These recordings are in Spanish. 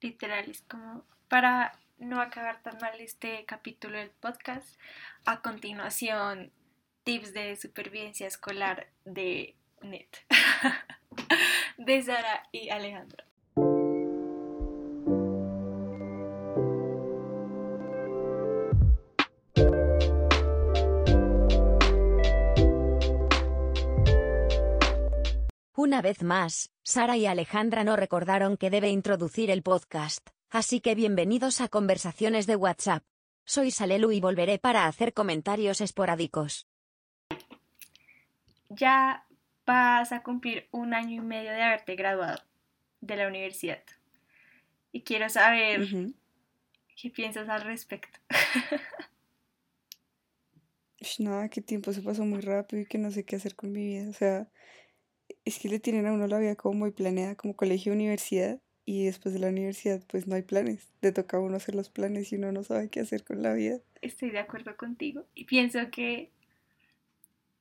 literal, es como para no acabar tan mal este capítulo del podcast. A continuación, tips de supervivencia escolar de NET, de Sara y Alejandra. Una vez más, Sara y Alejandra no recordaron que debe introducir el podcast, así que bienvenidos a Conversaciones de WhatsApp. Soy Salelu y volveré para hacer comentarios esporádicos. Ya vas a cumplir un año y medio de haberte graduado de la universidad. Y quiero saber qué piensas al respecto. Nada, qué tiempo se pasó muy rápido y que no sé qué hacer con mi vida. O sea, es que le tienen a uno la vida como muy planeada, como colegio, universidad, y después de la universidad pues no hay planes. Le toca a uno hacer los planes y uno no sabe qué hacer con la vida. Estoy de acuerdo contigo y pienso que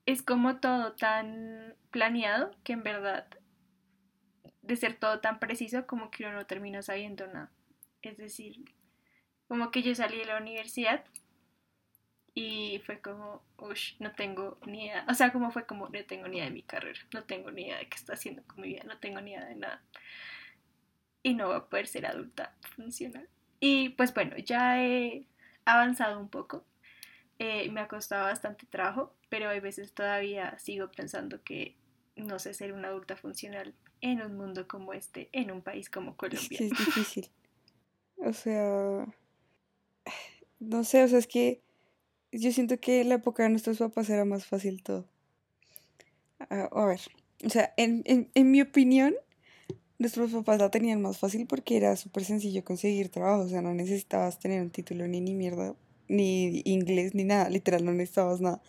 es como todo tan planeado que en verdad de ser todo tan preciso como que uno no termina sabiendo nada. Es decir, como que yo salí de la universidad y fue como, uff, no tengo ni idea. O sea, como fue como, no tengo ni idea de mi carrera, no tengo ni idea de qué está haciendo con mi vida, no tengo ni idea de nada. Y no va a poder ser adulta funcional. Y pues bueno, ya he avanzado un poco. Eh, me ha costado bastante trabajo, pero hay veces todavía sigo pensando que no sé ser una adulta funcional en un mundo como este, en un país como Colombia. Es, es difícil. O sea, no sé, o sea, es que yo siento que en la época de nuestros papás era más fácil todo. Ah, a ver, o sea, en, mi opinión, nuestros papás la tenían más fácil porque era súper sencillo conseguir trabajo, o sea, no necesitabas tener un título ni ni mierda, ni inglés, ni nada, literal, no necesitabas nada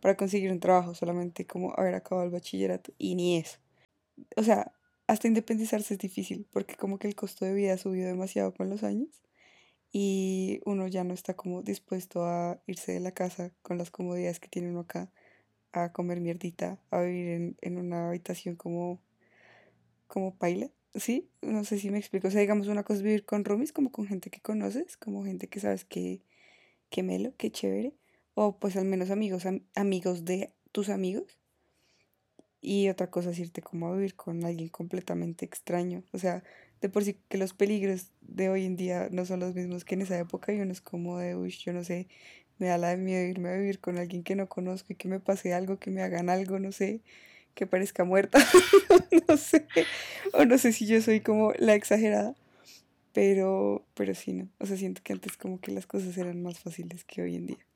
para conseguir un trabajo, solamente como haber acabado el bachillerato y ni eso. O sea, hasta independizarse es difícil porque como que el costo de vida subió demasiado con los años y uno ya no está como dispuesto a irse de la casa con las comodidades que tiene uno acá, a comer mierdita, a vivir en, una habitación como, como paila, ¿sí? No sé si me explico, o sea, digamos una cosa es vivir con roomies, como con gente que conoces, como gente que sabes que, que melo, que chévere, o pues al menos amigos, amigos de tus amigos, y otra cosa es irte como a vivir con alguien completamente extraño, o sea, de por sí que los peligros de hoy en día no son los mismos que en esa época y uno es como de, uy, yo no sé, me da la de miedo irme a vivir con alguien que no conozco y que me pase algo, que me hagan algo, no sé, que parezca muerta, no sé, o no sé si yo soy como la exagerada, pero, pero sí, no, o sea, siento que antes como que las cosas eran más fáciles que hoy en día.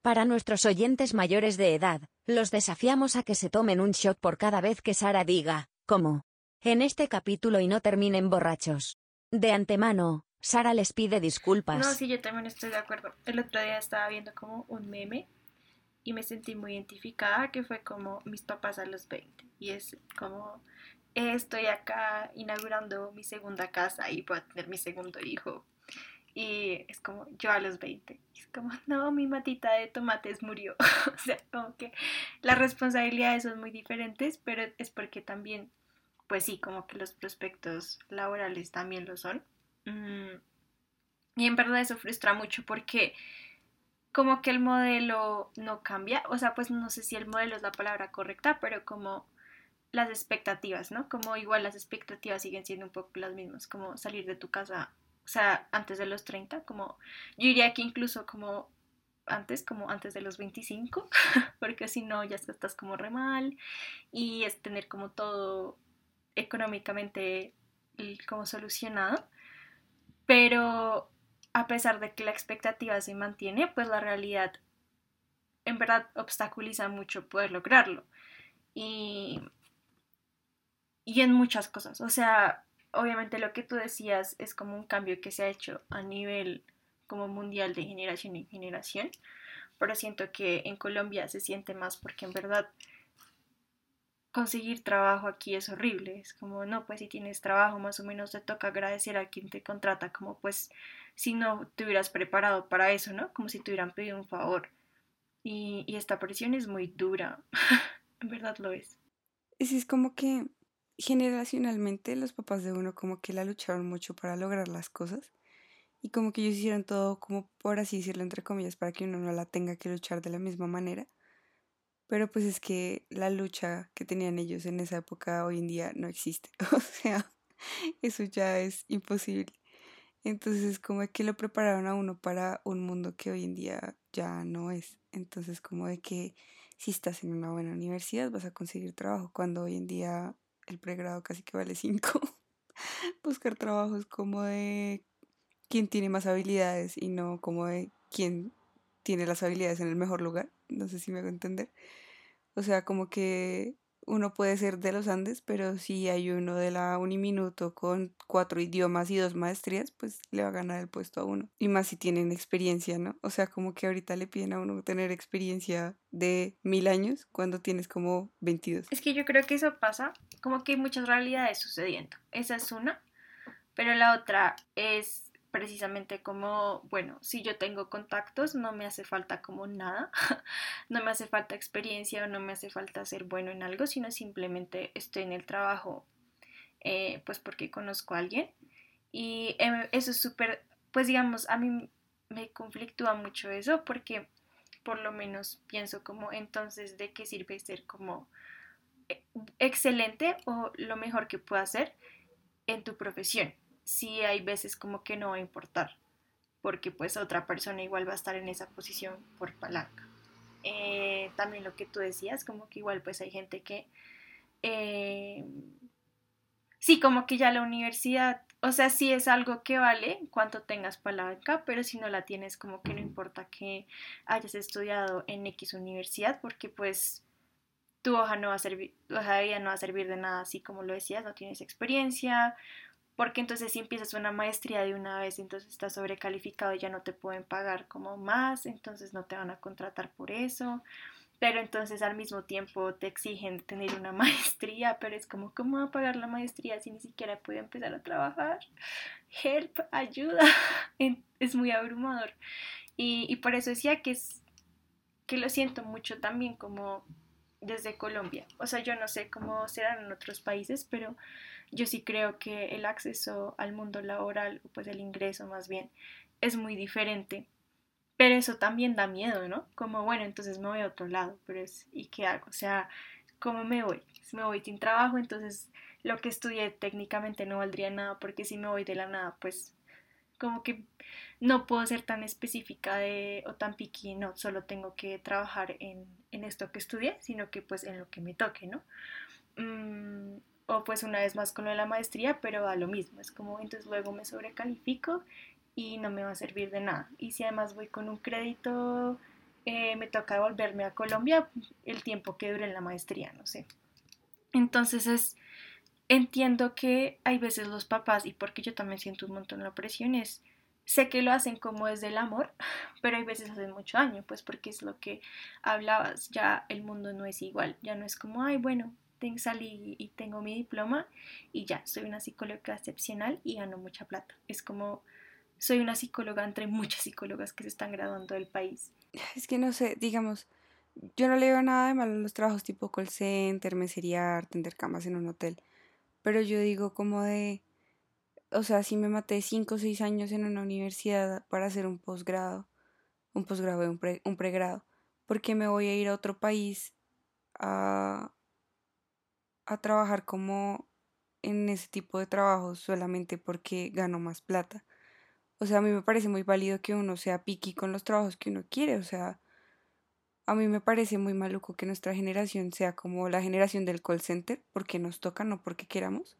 Para nuestros oyentes mayores de edad, los desafiamos a que se tomen un shot por cada vez que Sara diga, ¿cómo? En este capítulo y no terminen borrachos. De antemano, Sara les pide disculpas. No, sí, yo también estoy de acuerdo. El otro día estaba viendo como un meme y me sentí muy identificada, que fue como mis papás a los 20. Y es como, estoy acá inaugurando mi segunda casa y voy a tener mi segundo hijo. Y es como yo a los 20. es como, no, mi matita de tomates murió. o sea, como que las responsabilidades son muy diferentes, pero es porque también pues sí, como que los prospectos laborales también lo son. Mm, y en verdad eso frustra mucho porque como que el modelo no cambia, o sea, pues no sé si el modelo es la palabra correcta, pero como las expectativas, ¿no? Como igual las expectativas siguen siendo un poco las mismas, como salir de tu casa, o sea, antes de los 30, como yo diría que incluso como antes, como antes de los 25, porque si no ya estás como re mal y es tener como todo económicamente como solucionado, pero a pesar de que la expectativa se mantiene, pues la realidad en verdad obstaculiza mucho poder lograrlo. Y, y en muchas cosas. O sea, obviamente lo que tú decías es como un cambio que se ha hecho a nivel como mundial de generación en generación, pero siento que en Colombia se siente más porque en verdad conseguir trabajo aquí es horrible. Es como, no, pues si tienes trabajo, más o menos te toca agradecer a quien te contrata, como pues si no te hubieras preparado para eso, ¿no? Como si te hubieran pedido un favor. Y, esta presión es muy dura, en verdad lo es. Es como que generacionalmente los papás de uno como que la lucharon mucho para lograr las cosas y como que ellos hicieron todo como por así decirlo entre comillas para que uno no la tenga que luchar de la misma manera. Pero pues es que la lucha que tenían ellos en esa época hoy en día no existe. O sea, eso ya es imposible. Entonces es como que lo prepararon a uno para un mundo que hoy en día ya no es. Entonces como de que si estás en una buena universidad vas a conseguir trabajo cuando hoy en día el pregrado casi que vale 5. Buscar trabajo es como de quién tiene más habilidades y no como de quién tiene las habilidades en el mejor lugar. No sé si me hago entender. O sea, como que uno puede ser de los Andes, pero si hay uno de la Uniminuto con cuatro idiomas y dos maestrías, pues le va a ganar el puesto a uno. Y más si tienen experiencia, ¿no? O sea, como que ahorita le piden a uno tener experiencia de mil años cuando tienes como 22. Es que yo creo que eso pasa, como que hay muchas realidades sucediendo. Esa es una, pero la otra es precisamente como, bueno, si yo tengo contactos, no me hace falta como nada, no me hace falta experiencia o no me hace falta ser bueno en algo, sino simplemente estoy en el trabajo, eh, pues porque conozco a alguien. Y em, eso es súper, pues digamos, a mí me conflictúa mucho eso porque por lo menos pienso como entonces de qué sirve ser como eh, excelente o lo mejor que pueda hacer en tu profesión sí hay veces como que no va a importar, porque pues otra persona igual va a estar en esa posición por palanca. Eh, también lo que tú decías, como que igual pues hay gente que... Eh, sí, como que ya la universidad, o sea, sí es algo que vale cuanto tengas palanca, pero si no la tienes, como que no importa que hayas estudiado en X universidad, porque pues tu hoja no va a servir, hoja de vida no va a servir de nada, así como lo decías, no tienes experiencia, porque entonces si empiezas una maestría de una vez, entonces estás sobrecalificado y ya no te pueden pagar como más, entonces no te van a contratar por eso, pero entonces al mismo tiempo te exigen tener una maestría, pero es como, ¿cómo va a pagar la maestría si ni siquiera puede empezar a trabajar? Help, ayuda, es muy abrumador. Y, y por eso decía que es que lo siento mucho también como desde Colombia. O sea, yo no sé cómo serán en otros países, pero yo sí creo que el acceso al mundo laboral, pues el ingreso más bien, es muy diferente. Pero eso también da miedo, ¿no? Como, bueno, entonces me voy a otro lado, pero es, ¿y qué hago? O sea, ¿cómo me voy? Si me voy sin trabajo, entonces lo que estudié técnicamente no valdría nada, porque si me voy de la nada, pues como que no puedo ser tan específica de, o tan piqui, no, solo tengo que trabajar en, en, esto que estudié, sino que pues en lo que me toque, ¿no? Mm, o pues una vez más con lo de la maestría, pero a lo mismo, es como entonces luego me sobrecalifico y no me va a servir de nada. Y si además voy con un crédito, eh, me toca devolverme a Colombia el tiempo que dure en la maestría, no sé. Entonces es, entiendo que hay veces los papás, y porque yo también siento un montón la presión, es, sé que lo hacen como desde el amor, pero hay veces hacen mucho daño, pues porque es lo que hablabas, ya el mundo no es igual, ya no es como, ay, bueno, salí y tengo mi diploma y ya, soy una psicóloga excepcional y gano mucha plata. Es como, soy una psicóloga entre muchas psicólogas que se están graduando del país. Es que no sé, digamos, yo no le veo nada de malo a los trabajos tipo call center, mesería, atender camas en un hotel, pero yo digo como de, o sea, si me maté 5 o 6 años en una universidad para hacer un posgrado, un posgrado y un, un pregrado, ¿por qué me voy a ir a otro país a, a trabajar como en ese tipo de trabajos solamente porque gano más plata. O sea, a mí me parece muy válido que uno sea piqui con los trabajos que uno quiere. O sea, a mí me parece muy maluco que nuestra generación sea como la generación del call center, porque nos toca, no porque queramos.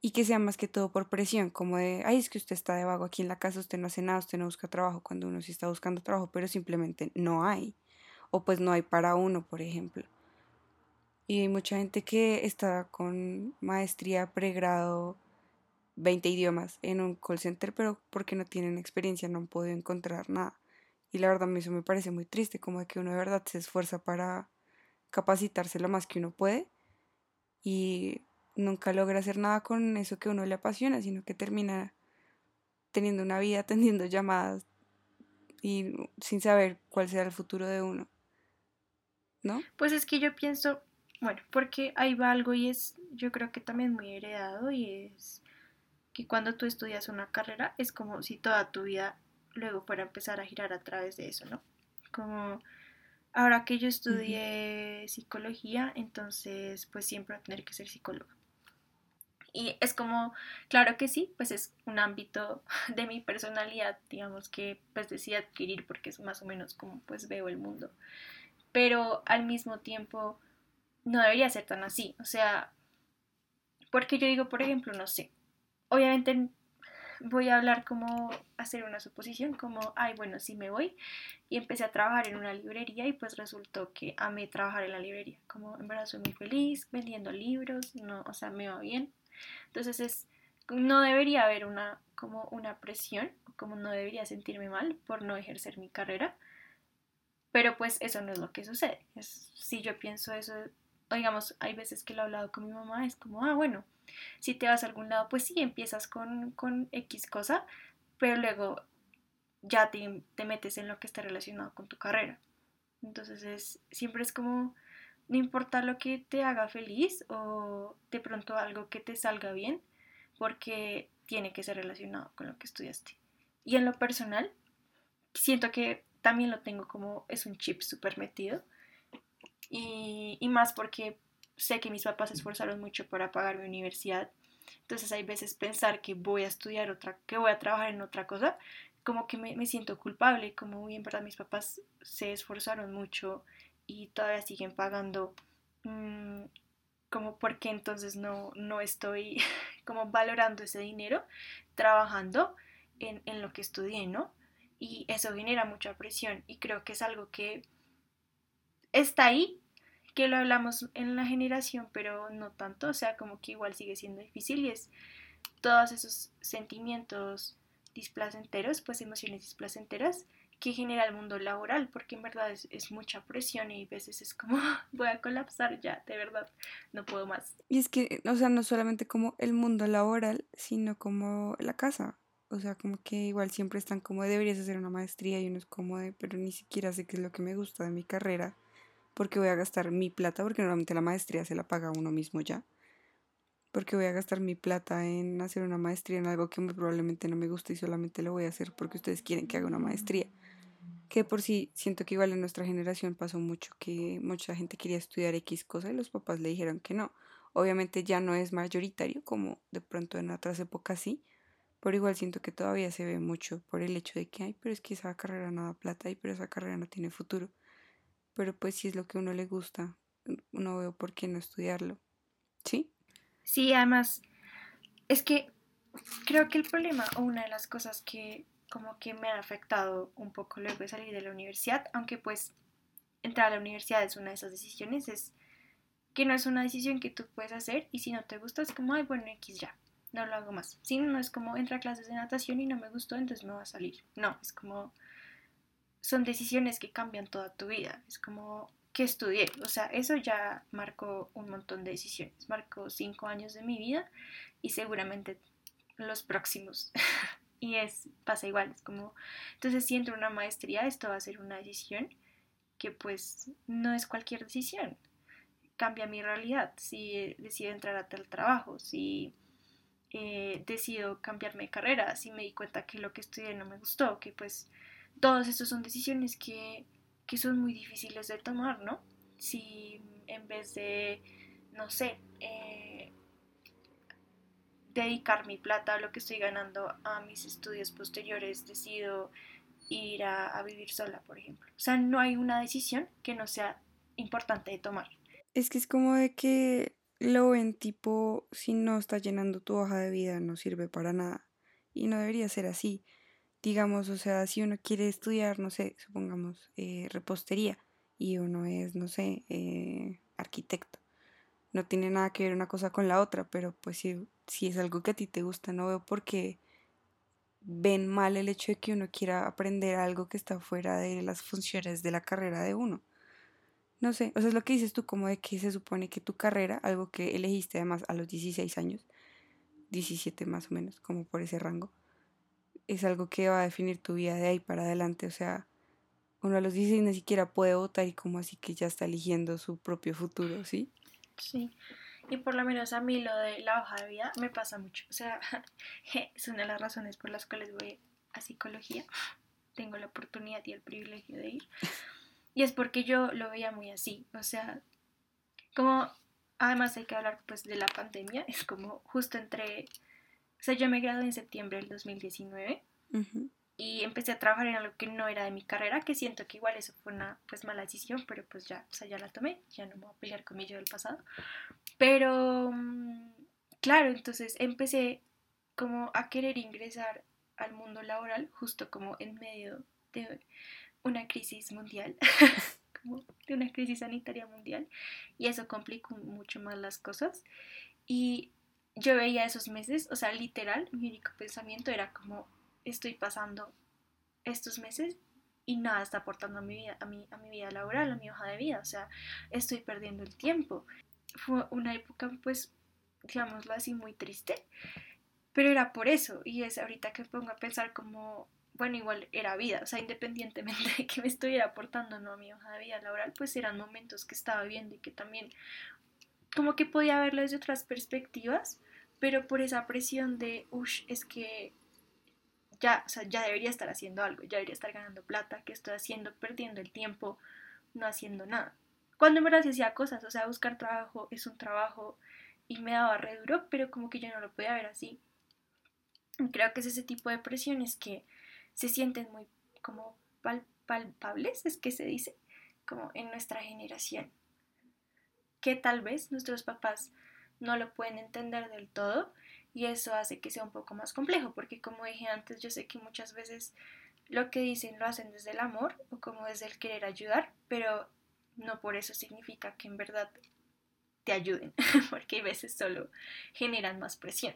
Y que sea más que todo por presión, como de, ay, es que usted está de vago aquí en la casa, usted no hace nada, usted no busca trabajo cuando uno sí está buscando trabajo, pero simplemente no hay. O pues no hay para uno, por ejemplo. Y hay mucha gente que está con maestría, pregrado, 20 idiomas en un call center, pero porque no tienen experiencia no han podido encontrar nada. Y la verdad eso me parece muy triste, como de que uno de verdad se esfuerza para capacitarse lo más que uno puede y nunca logra hacer nada con eso que uno le apasiona, sino que termina teniendo una vida atendiendo llamadas y sin saber cuál será el futuro de uno. ¿No? Pues es que yo pienso Bueno, porque ahí va algo y es, yo creo que también muy heredado y es que cuando tú estudias una carrera es como si toda tu vida luego fuera a empezar a girar a través de eso, ¿no? Como ahora que yo estudié psicología, entonces pues siempre voy a tener que ser psicóloga. Y es como, claro que sí, pues es un ámbito de mi personalidad, digamos que pues decidí adquirir porque es más o menos como pues veo el mundo. Pero al mismo tiempo no debería ser tan así, o sea, porque yo digo, por ejemplo, no sé, obviamente voy a hablar como hacer una suposición, como, ay, bueno, sí me voy. Y empecé a trabajar en una librería y pues resultó que amé trabajar en la librería. Como en verdad soy muy feliz vendiendo libros, no, o sea, me va bien. Entonces es, no debería haber una, como una presión, como no debería sentirme mal por no ejercer mi carrera. Pero pues eso no es lo que sucede. Es, si yo pienso eso, digamos, hay veces que lo he hablado con mi mamá, es como, ah, bueno, si te vas a algún lado, pues sí, empiezas con, con X cosa, pero luego ya te, te, metes en lo que está relacionado con tu carrera. Entonces es, siempre es como, no importa lo que te haga feliz o de pronto algo que te salga bien, porque tiene que ser relacionado con lo que estudiaste. Y en lo personal, siento que también lo tengo como, es un chip súper metido. Y, y más porque sé que mis papás se esforzaron mucho para pagar mi universidad. Entonces hay veces pensar que voy a estudiar otra, que voy a trabajar en otra cosa, como que me, siento culpable, como bien verdad mis papás se esforzaron mucho y todavía siguen pagando, mm, como porque entonces no, no estoy como valorando ese dinero trabajando en, en lo que estudié, ¿no? Y eso genera mucha presión y creo que es algo que está ahí, que lo hablamos en la generación, pero no tanto, o sea, como que igual sigue siendo difícil y es todos esos sentimientos displacenteros, pues emociones displacenteras que genera el mundo laboral, porque en verdad es, mucha presión y a veces es como voy a colapsar ya, de verdad, no puedo más. Y es que, o sea, no solamente como el mundo laboral, sino como la casa. O sea, como que igual siempre están como deberías hacer una maestría y uno es como de, pero ni siquiera sé qué es lo que me gusta de mi carrera porque voy a gastar mi plata, porque normalmente la maestría se la paga uno mismo ya. Porque voy a gastar mi plata en hacer una maestría en algo que probablemente no me gusta y solamente lo voy a hacer porque ustedes quieren que haga una maestría. Que por sí siento que igual en nuestra generación pasó mucho que mucha gente quería estudiar X cosa y los papás le dijeron que no. Obviamente ya no es mayoritario como de pronto en otras épocas sí, pero igual siento que todavía se ve mucho por el hecho de que, ay, pero es que esa carrera no da plata y pero esa carrera no tiene futuro pero pues si es lo que a uno le gusta, no veo por qué no estudiarlo. ¿Sí? Sí, además, es que creo que el problema o una de las cosas que como que me han afectado un poco luego de salir de la universidad, aunque pues entrar a la universidad es una de esas decisiones, es que no es una decisión que tú puedes hacer y si no te gusta es como, ay, bueno, X ya, no lo hago más. Si no, es como entra a clases de natación y no me gustó, entonces me va a salir. No, es como son decisiones que cambian toda tu vida. Es como que estudié, o sea, eso ya marcó un montón de decisiones, marcó cinco años de mi vida y seguramente los próximos. y es, pasa igual, es como, entonces si entro una maestría, esto va a ser una decisión que pues no es cualquier decisión, cambia mi realidad, si decido entrar a tal trabajo, si eh, decido cambiarme de carrera, si me di cuenta que lo que estudié no me gustó, que pues todos estos son decisiones que, son muy difíciles de tomar, ¿no? Si en vez de, no sé, eh, dedicar mi plata lo que estoy ganando a mis estudios posteriores, decido ir a, a, vivir sola, por ejemplo. O sea, no hay una decisión que no sea importante de tomar. Es que es como de que lo ven tipo, si no está llenando tu hoja de vida, no sirve para nada. Y no debería ser así digamos, o sea, si uno quiere estudiar, no sé, supongamos, eh, repostería y uno es, no sé, eh, arquitecto. No tiene nada que ver una cosa con la otra, pero pues si, si es algo que a ti te gusta, no veo por qué ven mal el hecho de que uno quiera aprender algo que está fuera de las funciones de la carrera de uno. No sé, o sea, es lo que dices tú, como de que se supone que tu carrera, algo que elegiste además a los 16 años, 17 más o menos, como por ese rango, es algo que va a definir tu vida de ahí para adelante. O sea, uno a los 16 ni siquiera puede votar y como así que ya está eligiendo su propio futuro, ¿sí? Sí, y por lo menos a mí lo de la hoja de vida me pasa mucho. O sea, es una de las razones por las cuales voy a psicología. Tengo la oportunidad y el privilegio de ir. Y es porque yo lo veía muy así. O sea, como además hay que hablar pues de la pandemia. Es como justo entre... O sea, yo me gradué en septiembre del 2019 y empecé a trabajar en algo que no era de mi carrera, que siento que igual eso fue una pues mala decisión, pero pues ya, o sea, ya la tomé, ya no me voy a pelear con mi yo del pasado. Pero, mm, claro, entonces empecé como a querer ingresar al mundo laboral justo como en medio de una crisis mundial, como de una crisis sanitaria mundial, y eso complicó mucho más las cosas. Y yo veía esos meses, o sea, literal, mi único pensamiento era como, estoy pasando estos meses y nada está aportando a mi vida, a mi, a mi vida laboral, a mi hoja de vida, o sea, estoy perdiendo el tiempo. Fue una época, pues, digámoslo así, muy triste, pero era por eso, y es ahorita que pongo a pensar como, bueno, igual era vida, o sea, independientemente de que me estuviera aportando no a mi hoja de vida laboral, pues eran momentos que estaba viendo y que también como que podía verlo desde otras perspectivas, pero por esa presión de, uff, es que ya, o sea, ya debería estar haciendo algo, ya debería estar ganando plata, ¿qué estoy haciendo? Perdiendo el tiempo, no haciendo nada. Cuando en verdad se hacía cosas, o sea, buscar trabajo es un trabajo y me daba re duro, pero como que yo no lo podía ver así. creo que es ese tipo de presiones que se sienten muy como palpables, es que se dice, como en nuestra generación. Que tal vez nuestros papás no lo pueden entender del todo, y eso hace que sea un poco más complejo, porque como dije antes, yo sé que muchas veces lo que dicen lo hacen desde el amor o como desde el querer ayudar, pero no por eso significa que en verdad te ayuden, porque hay veces solo generan más presión.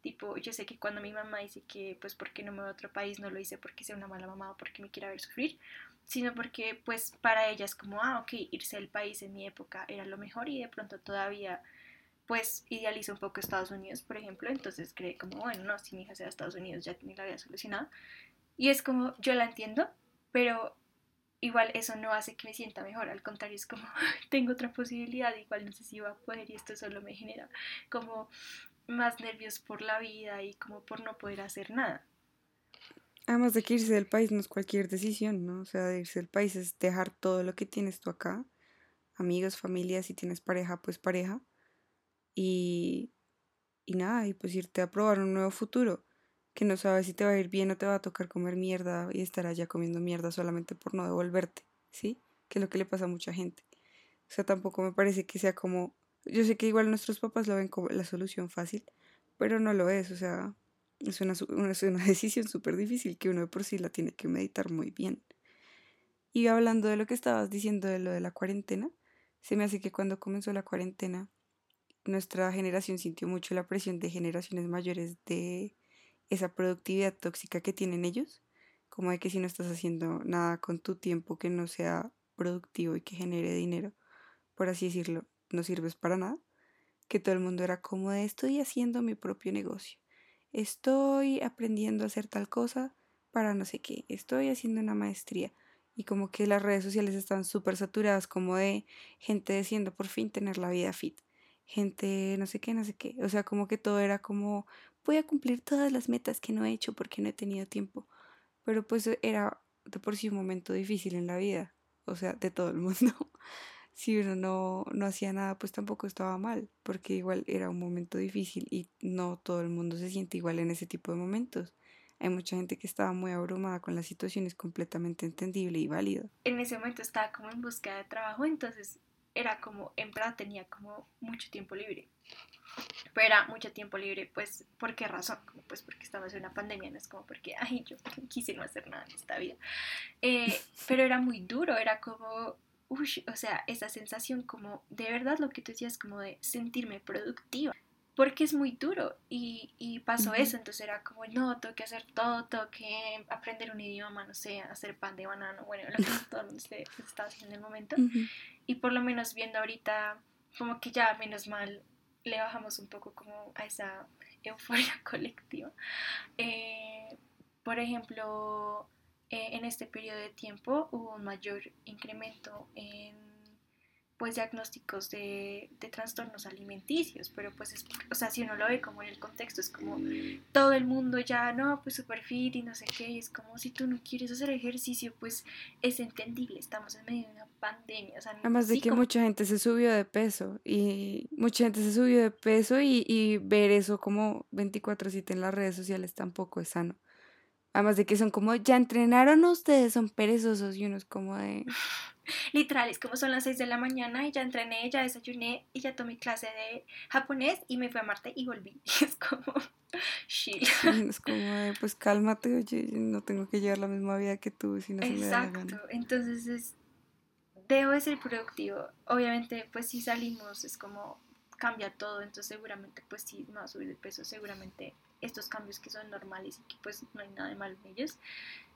Tipo, yo sé que cuando mi mamá dice que, pues, porque no me voy a otro país, no lo hice porque sea una mala mamá o porque me quiera ver sufrir, sino porque, pues, para ella es como, ah, ok, irse al país en mi época era lo mejor y de pronto todavía pues idealiza un poco Estados Unidos, por ejemplo, entonces cree como, bueno, no, si mi hija sea Estados Unidos ya tiene la vida solucionada. Y es como, yo la entiendo, pero igual eso no hace que me sienta mejor, al contrario, es como, tengo otra posibilidad, igual no sé si va a poder y esto solo me genera como más nervios por la vida y como por no poder hacer nada. Además de que irse del país no es cualquier decisión, ¿no? O sea, irse del país es dejar todo lo que tienes tú acá, amigos, familia, si tienes pareja, pues pareja, y, y nada, y pues irte a probar un nuevo futuro, que no sabes si te va a ir bien o te va a tocar comer mierda y estar allá comiendo mierda solamente por no devolverte, ¿sí? Que es lo que le pasa a mucha gente. O sea, tampoco me parece que sea como, yo sé que igual nuestros papás lo ven como la solución fácil, pero no lo es, o sea, es una, es una decisión súper difícil que uno de por sí la tiene que meditar muy bien. Y hablando de lo que estabas diciendo de lo de la cuarentena, se me hace que cuando comenzó la cuarentena nuestra generación sintió mucho la presión de generaciones mayores de esa productividad tóxica que tienen ellos, como de que si no estás haciendo nada con tu tiempo que no sea productivo y que genere dinero, por así decirlo, no sirves para nada, que todo el mundo era como de estoy haciendo mi propio negocio, estoy aprendiendo a hacer tal cosa para no sé qué, estoy haciendo una maestría y como que las redes sociales están súper saturadas como de gente diciendo por fin tener la vida fit gente, no sé qué, no sé qué. O sea, como que todo era como, voy a cumplir todas las metas que no he hecho porque no he tenido tiempo. Pero pues era de por sí un momento difícil en la vida, o sea, de todo el mundo. si uno no, no hacía nada, pues tampoco estaba mal, porque igual era un momento difícil y no todo el mundo se siente igual en ese tipo de momentos. Hay mucha gente que estaba muy abrumada con la situación, es completamente entendible y válido. En ese momento estaba como en búsqueda de trabajo, entonces era como, en verdad tenía como mucho tiempo libre. Pero era mucho tiempo libre, pues, ¿por qué razón? Como, pues porque estamos en una pandemia, no es como porque, ay, yo quise no hacer nada en esta vida. Eh, pero era muy duro, era como, uy, o sea, esa sensación como, de verdad lo que tú decías, como de sentirme productiva porque es muy duro y, y pasó eso, entonces era como, no, tengo que hacer todo, tengo que aprender un idioma, no sé, hacer pan de banano, bueno, lo que todo se, estaba haciendo en el momento. Y por lo menos viendo ahorita, como que ya menos mal le bajamos un poco como a esa euforia colectiva. Eh, por ejemplo, eh, en este periodo de tiempo hubo un mayor incremento en pues diagnósticos de, de, trastornos alimenticios, pero pues es, o sea, si uno lo ve como en el contexto, es como todo el mundo ya, no, pues super fit y no sé qué, y es como si tú no quieres hacer ejercicio, pues es entendible, estamos en medio de una pandemia. O sea, Además de que mucha gente se subió de peso y mucha gente se subió de peso y, y ver eso como 24/7 en las redes sociales tampoco es sano. Además de que son como, ya entrenaron ustedes, son perezosos y uno es como de... Literal, es como son las 6 de la mañana y ya entrené, ya desayuné y ya tomé clase de japonés y me fui a Marte y volví. es como, chill. es como, pues cálmate, oye, no tengo que llevar la misma vida que tú, si no Exacto, entonces es, debo de ser productivo. Obviamente, pues si salimos es como cambia todo, entonces seguramente pues si me va a subir de peso, seguramente estos cambios que son normales y que pues no hay nada de malo en ellos.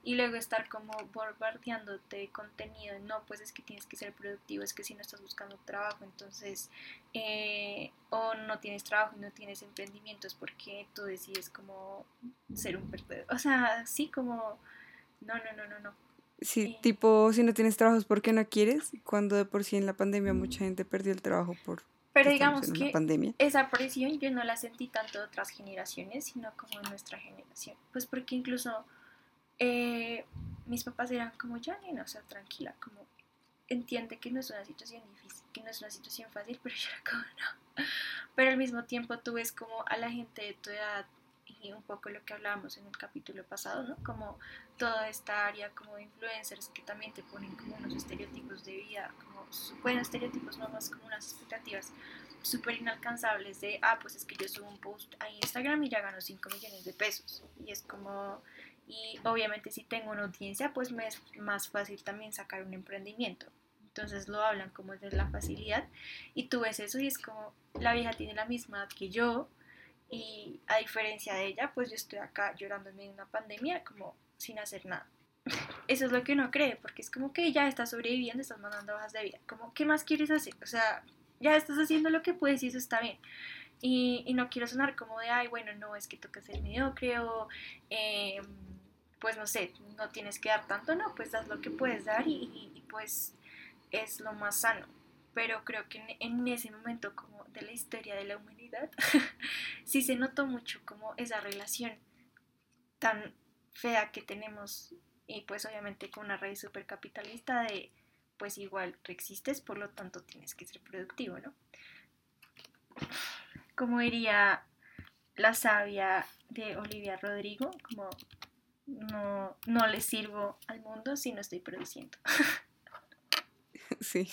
Y luego estar como bombardeándote de contenido, no, pues es que tienes que ser productivo, es que si no estás buscando trabajo, entonces, eh, o no tienes trabajo y no tienes emprendimientos porque tú decides como ser un perdedor. O sea, sí, como, no, no, no, no, no. Sí, tipo, si no tienes trabajo es porque no quieres, cuando de por sí en la pandemia mucha gente perdió el trabajo por pero digamos que esa presión yo no la sentí tanto de otras generaciones, sino como de nuestra generación. Pues porque incluso eh, mis papás eran como, ya, nena, o sea, tranquila, como entiende que no es una situación difícil, que no es una situación fácil, pero yo era como, no. Pero al mismo tiempo tú ves como a la gente de tu edad y un poco lo que hablábamos en el capítulo pasado, ¿no? Como toda esta área como influencers que también te ponen como unos estereotipos de vida, como, bueno, estereotipos no más como unas expectativas súper inalcanzables de, ah, pues es que yo subo un post a Instagram y ya gano 5 millones de pesos. Y es como, y obviamente si tengo una audiencia, pues me es más fácil también sacar un emprendimiento. Entonces lo hablan como de la facilidad y tú ves eso y es como, la vieja tiene la misma edad que yo, y a diferencia de ella, pues yo estoy acá llorando en medio de una pandemia como sin hacer nada. Eso es lo que uno cree, porque es como que ya estás sobreviviendo, estás mandando hojas de vida. Como, ¿qué más quieres hacer? O sea, ya estás haciendo lo que puedes y eso está bien. Y, y no quiero sonar como de, ay, bueno, no, es que toca ser mediocre o, eh, pues no sé, no tienes que dar tanto, no, pues das lo que puedes dar y, pues es lo más sano. Pero creo que en, ese momento como de la historia de la humanidad, sí se notó mucho como esa relación tan fea que tenemos y pues obviamente con una raíz súper capitalista de pues igual existes, por lo tanto tienes que ser productivo, ¿no? Como diría la sabia de Olivia Rodrigo, como no, no le sirvo al mundo si no estoy produciendo. Sí.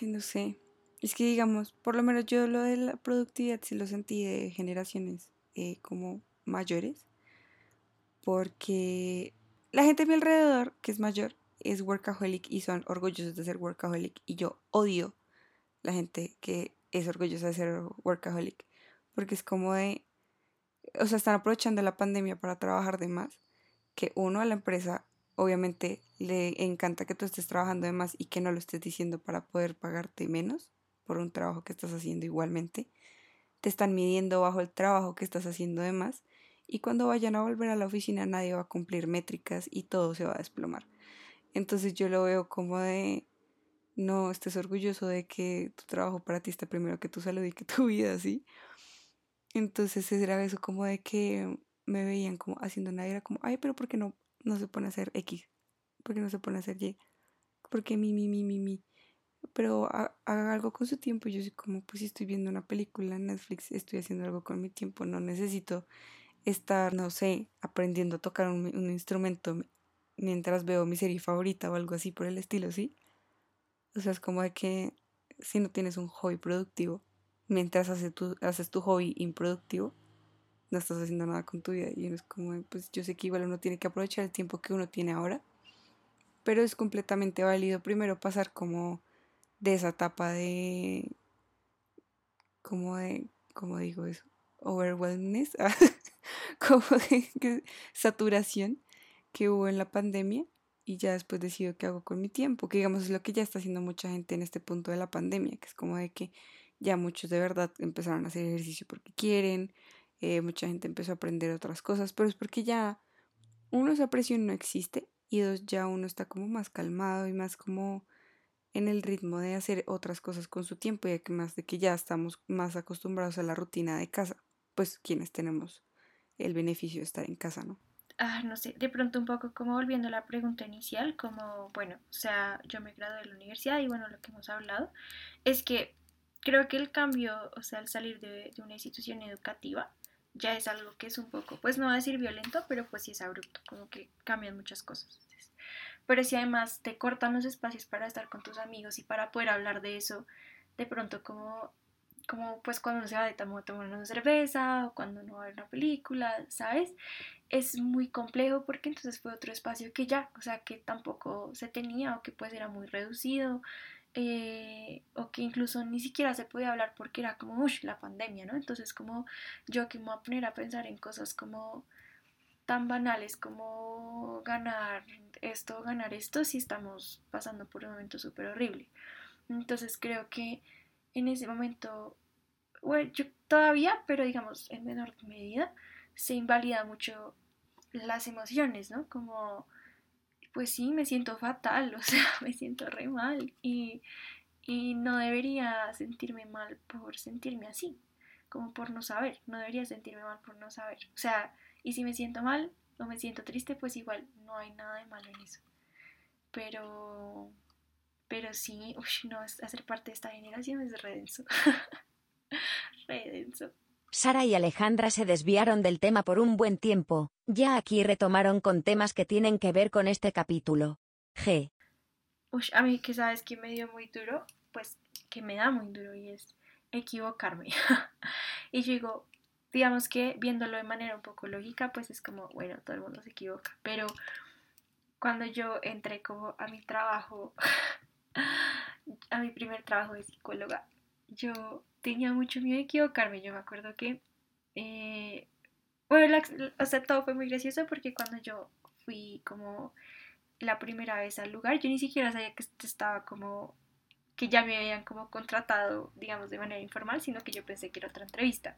No sé. Es que digamos, por lo menos yo lo de la productividad sí lo sentí de generaciones eh, como mayores, porque la gente a mi alrededor, que es mayor, es workaholic y son orgullosos de ser workaholic y yo odio la gente que es orgullosa de ser workaholic, porque es como de, o sea, están aprovechando la pandemia para trabajar de más, que uno a la empresa obviamente le encanta que tú estés trabajando de más y que no lo estés diciendo para poder pagarte menos por un trabajo que estás haciendo igualmente. Te están midiendo bajo el trabajo que estás haciendo de más y cuando vayan a volver a la oficina nadie va a cumplir métricas y todo se va a desplomar. Entonces yo lo veo como de, no estés orgulloso de que tu trabajo para ti está primero que tu salud y que tu vida, ¿sí? Entonces era eso como de que me veían como haciendo nada, era como, ay, pero ¿por qué no, no se pone a hacer X? ¿Por qué no se pone a hacer Y? ¿Por qué mi, mi, mi, mi, mi? pero haga algo con su tiempo. Yo soy como, pues si estoy viendo una película en Netflix, estoy haciendo algo con mi tiempo, no necesito estar, no sé, aprendiendo a tocar un, un instrumento mientras veo mi serie favorita o algo así por el estilo, ¿sí? O sea, es como de que si no tienes un hobby productivo, mientras haces tu, haces tu hobby improductivo, no estás haciendo nada con tu vida. Y uno es como, pues yo sé que igual uno tiene que aprovechar el tiempo que uno tiene ahora, pero es completamente válido primero pasar como de esa etapa de, como de, como digo eso, overwhelmness, como de saturación que hubo en la pandemia y ya después decido qué hago con mi tiempo, que digamos es lo que ya está haciendo mucha gente en este punto de la pandemia, que es como de que ya muchos de verdad empezaron a hacer ejercicio porque quieren, eh, mucha gente empezó a aprender otras cosas, pero es porque ya uno esa presión no existe y dos ya uno está como más calmado y más como en el ritmo de hacer otras cosas con su tiempo y además de que ya estamos más acostumbrados a la rutina de casa, pues quienes tenemos el beneficio de estar en casa, ¿no? Ah, no sé, de pronto un poco como volviendo a la pregunta inicial, como, bueno, o sea, yo me gradué de la universidad y bueno, lo que hemos hablado es que creo que el cambio, o sea, al salir de, de una institución educativa, ya es algo que es un poco, pues no voy a decir violento, pero pues sí es abrupto, como que cambian muchas cosas. Pero si además te cortan los espacios para estar con tus amigos y para poder hablar de eso, de pronto como, como pues cuando se va de tomar una cerveza o cuando no va a ver una película, ¿sabes? Es muy complejo porque entonces fue otro espacio que ya, o sea, que tampoco se tenía o que pues era muy reducido. Eh, o que incluso ni siquiera se podía hablar porque era como, uff, la pandemia, ¿no? Entonces como yo que me voy a poner a pensar en cosas como tan banales como ganar esto, ganar esto, si estamos pasando por un momento súper horrible. Entonces creo que en ese momento, bueno, yo todavía, pero digamos en menor medida, se invalida mucho las emociones, ¿no? Como, pues sí, me siento fatal, o sea, me siento re mal y, y no debería sentirme mal por sentirme así, como por no saber, no debería sentirme mal por no saber. O sea, y si me siento mal o me siento triste, pues igual no hay nada de malo en eso. Pero, pero sí, uy, no, hacer parte de esta generación es redenso. redenso. Sara y Alejandra se desviaron del tema por un buen tiempo, ya aquí retomaron con temas que tienen que ver con este capítulo. G. Uy, a mí que sabes que me dio muy duro, pues que me da muy duro y es equivocarme. y yo digo, digamos que viéndolo de manera un poco lógica, pues es como, bueno, todo el mundo se equivoca, pero cuando yo entré como a mi trabajo, a mi primer trabajo de psicóloga, yo tenía mucho miedo de equivocarme, yo me acuerdo que, eh, bueno, o sea, todo fue muy gracioso porque cuando yo fui como la primera vez al lugar, yo ni siquiera sabía que estaba como que ya me habían como contratado, digamos, de manera informal, sino que yo pensé que era otra entrevista.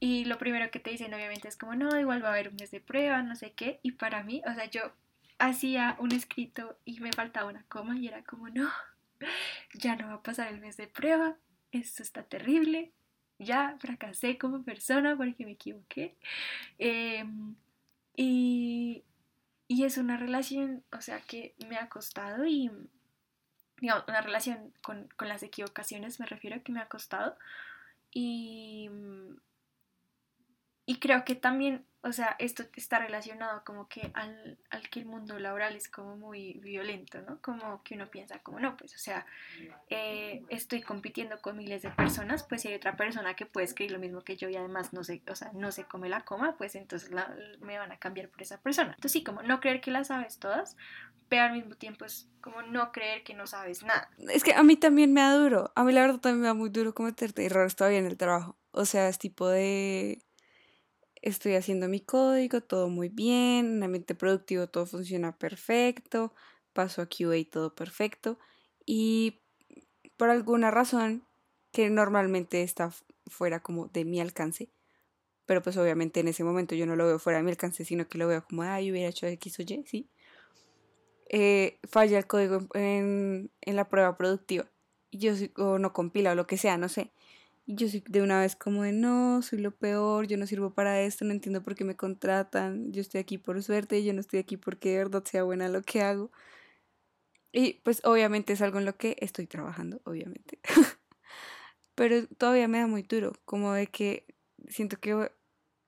Y lo primero que te dicen obviamente es como, no, igual va a haber un mes de prueba, no sé qué. Y para mí, o sea, yo hacía un escrito y me faltaba una coma y era como, no, ya no va a pasar el mes de prueba, esto está terrible, ya fracasé como persona porque me equivoqué. Em, y, y es una relación, o sea, que me ha costado y, digamos, una relación con, con las equivocaciones me refiero a que me ha costado. Y y creo que también, o sea, esto está relacionado como que al, al, que el mundo laboral es como muy violento, ¿no? Como que uno piensa como, no, pues, o sea, eh, estoy compitiendo con miles de personas, pues si hay otra persona que puede escribir lo mismo que yo y además no se, o sea, no se come la coma, pues entonces me van a cambiar por esa persona. Entonces sí, como no creer que las sabes todas, pero al mismo tiempo es como no creer que no sabes nada. Es que a mí también me da duro, a mí la verdad también me da muy duro cometerte errores todavía en el trabajo. O sea, es tipo de estoy haciendo mi código, todo muy bien, en ambiente productivo todo funciona perfecto, paso a QA todo perfecto y por alguna razón que normalmente está fuera como de mi alcance, pero pues obviamente en ese momento yo no lo veo fuera de mi alcance, sino que lo veo como, ay, hubiera hecho X o Y, sí. Eh, falla el código en, en la prueba productiva yo o no compila o lo que sea, no sé. Y yo soy de una vez como de no, soy lo peor, yo no sirvo para esto, no entiendo por qué me contratan, yo estoy aquí por suerte, yo no estoy aquí porque de verdad sea buena lo que hago. Y pues obviamente es algo en lo que estoy trabajando, obviamente. Pero todavía me da muy duro, como de que siento que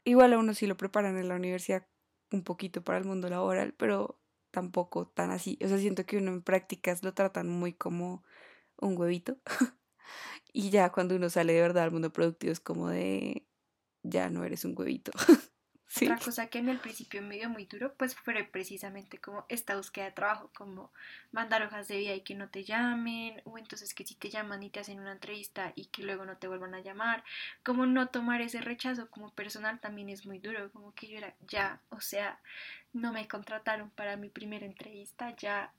igual a uno sí lo preparan en la universidad un poquito para el mundo laboral, pero tampoco tan así. O sea, siento que uno en prácticas lo tratan muy como un huevito. Y ya cuando uno sale de verdad al mundo productivo es como de, ya no eres un huevito. Otra cosa que mí al principio me dio muy duro, pues fue precisamente como esta búsqueda de trabajo, como mandar hojas de vida y que no te llamen, o entonces que si te llaman y te hacen una entrevista y que luego no te vuelvan a llamar, como no tomar ese rechazo como personal también es muy duro, como que yo era ya, o sea, no me contrataron para mi primera entrevista, ya,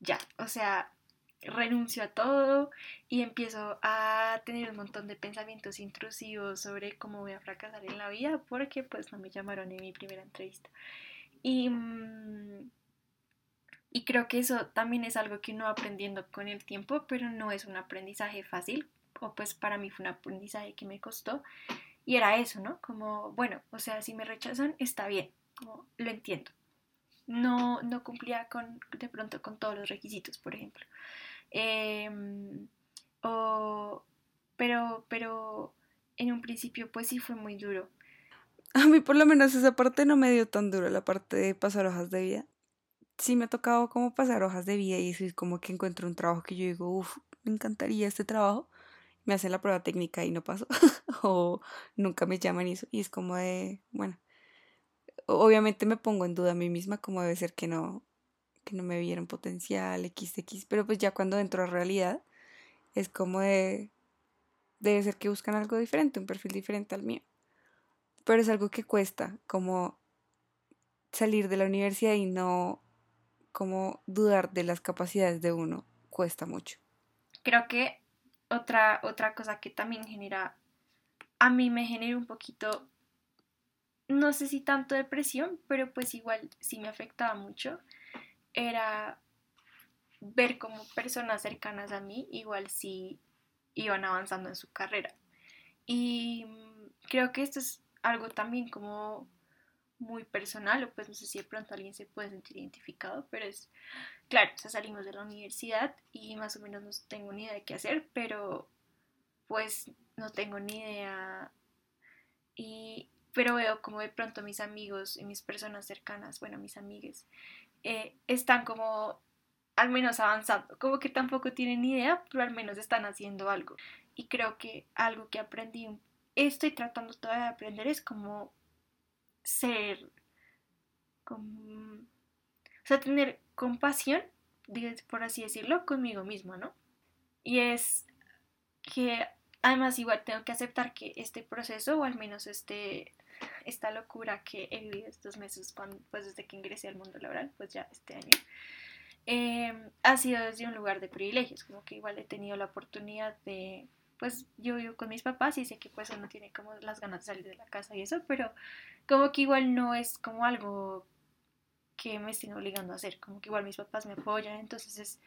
ya, o sea, renuncio a todo y empiezo a tener un montón de pensamientos intrusivos sobre cómo voy a fracasar en la vida porque pues no me llamaron en mi primera entrevista. Y, mm, Y creo que eso también es algo que uno va aprendiendo con el tiempo, pero no es un aprendizaje fácil, o pues para mí fue un aprendizaje que me costó. Y era eso, ¿no? Como, bueno, o sea, si me rechazan, está bien, lo entiendo. No, no cumplía con, de pronto con todos los requisitos, por ejemplo. Em, o, pero, pero en un principio pues sí fue muy duro. A mí por lo menos esa parte no me dio tan duro, la parte de pasar hojas de vida. Sí me ha tocado como pasar hojas de vida y es como que encuentro un trabajo que yo digo, uff, me encantaría este trabajo. Me hacen la prueba técnica y no paso. o nunca me llaman y eso. Y es como de, bueno, obviamente me pongo en duda a mí misma como debe ser que no, que no me vieron potencial, XX, pero pues ya cuando entro a realidad es como de, debe ser que buscan algo diferente, un perfil diferente al mío. Pero es algo que cuesta, como salir de la universidad y no como dudar de las capacidades de uno, cuesta mucho. Creo que otra, otra cosa que también genera, a mí me genera un poquito, no sé si tanto depresión, pero pues igual sí me afectaba mucho, era ver como personas cercanas a mí igual sí iban avanzando en su carrera. Y mm, creo que esto es algo también como muy personal, o pues no sé si de pronto alguien se puede sentir identificado, pero es, claro, salimos de la universidad y más o menos no tengo ni idea de qué hacer, pero pues no tengo ni idea y pero veo como de pronto mis amigos y mis personas cercanas, bueno, mis amigues, eh, están como al menos avanzando, como que tampoco tienen idea, pero al menos están haciendo algo. Y creo que algo que aprendí, estoy tratando todavía de aprender, es como ser, como, o sea, tener compasión, por así decirlo, conmigo mismo, ¿no? Y es que además igual tengo que aceptar que este proceso, o al menos este esta locura que he vivido estos meses, pues desde que ingresé al mundo laboral, pues ya este año, em, ha sido desde un lugar de privilegios, como que igual he tenido la oportunidad de, pues yo vivo con mis papás y sé que pues uno tiene como las ganas de salir de la casa y eso, pero como que igual no es como algo que me estén obligando a hacer, como que igual mis papás me apoyan, entonces es,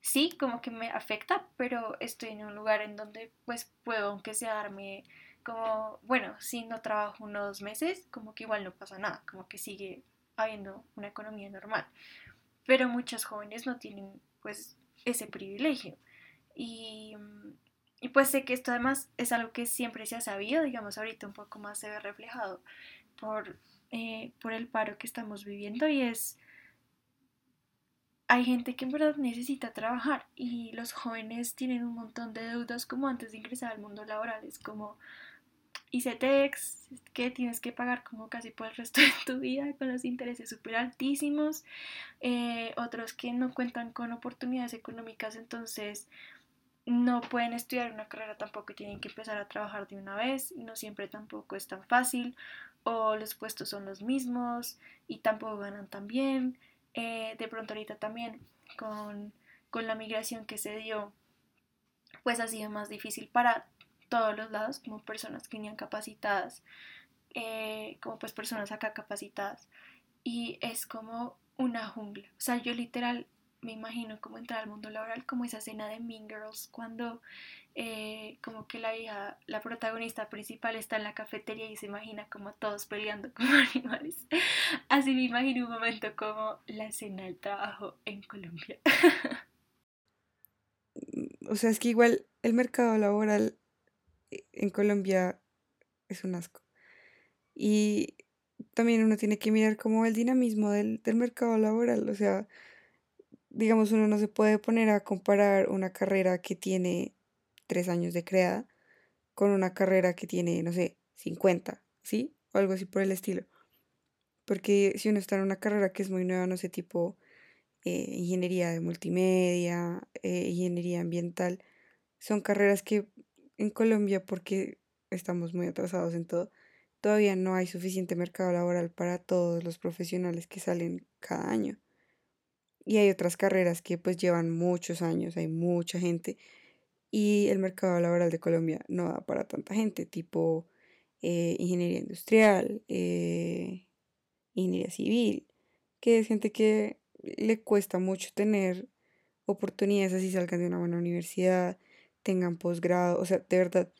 sí, como que me afecta, pero estoy en un lugar en donde pues puedo, aunque sea darme como, bueno, si no trabajo unos meses, como que igual no pasa nada, como que sigue habiendo una economía normal. Pero muchos jóvenes no tienen pues ese privilegio. Y, y pues sé que esto además es algo que siempre se ha sabido, digamos ahorita un poco más se ve reflejado por, eh, por el paro que estamos viviendo y es hay gente que en verdad necesita trabajar y los jóvenes tienen un montón de deudas como antes de ingresar al mundo laboral. Es como, ICETEX, que tienes que pagar como casi por el resto de tu vida con los intereses súper altísimos, eh, otros que no cuentan con oportunidades económicas, entonces no pueden estudiar una carrera tampoco tienen que empezar a trabajar de una vez, no siempre tampoco es tan fácil, o los puestos son los mismos y tampoco ganan tan bien, eh, de pronto ahorita también con, con la migración que se dio, pues ha sido más difícil para todos los lados, como personas que venían capacitadas, eh, como pues personas acá capacitadas. Y es como una jungla. O sea, yo literal me imagino como entrar al mundo laboral como esa escena de Mean Girls cuando eh, como que la hija, la protagonista principal está en la cafetería y se imagina como todos peleando como animales. Así me imagino un momento como la escena del trabajo en Colombia. O sea, es que igual el mercado laboral en Colombia es un asco. Y también uno tiene que mirar como el dinamismo del, mercado laboral. O sea, digamos, uno no se puede poner a comparar una carrera que tiene tres años de creada con una carrera que tiene, no sé, 50, ¿sí? O algo así por el estilo. Porque si uno está en una carrera que es muy nueva, no sé, tipo eh, ingeniería de multimedia, eh, ingeniería ambiental, son carreras que en Colombia, porque estamos muy atrasados en todo, todavía no hay suficiente mercado laboral para todos los profesionales que salen cada año. Y hay otras carreras que pues llevan muchos años, hay mucha gente y el mercado laboral de Colombia no da para tanta gente, tipo eh, ingeniería industrial, eh, ingeniería civil, que es gente que le cuesta mucho tener oportunidades así salgan de una buena universidad, tengan posgrado, o sea, de verdad,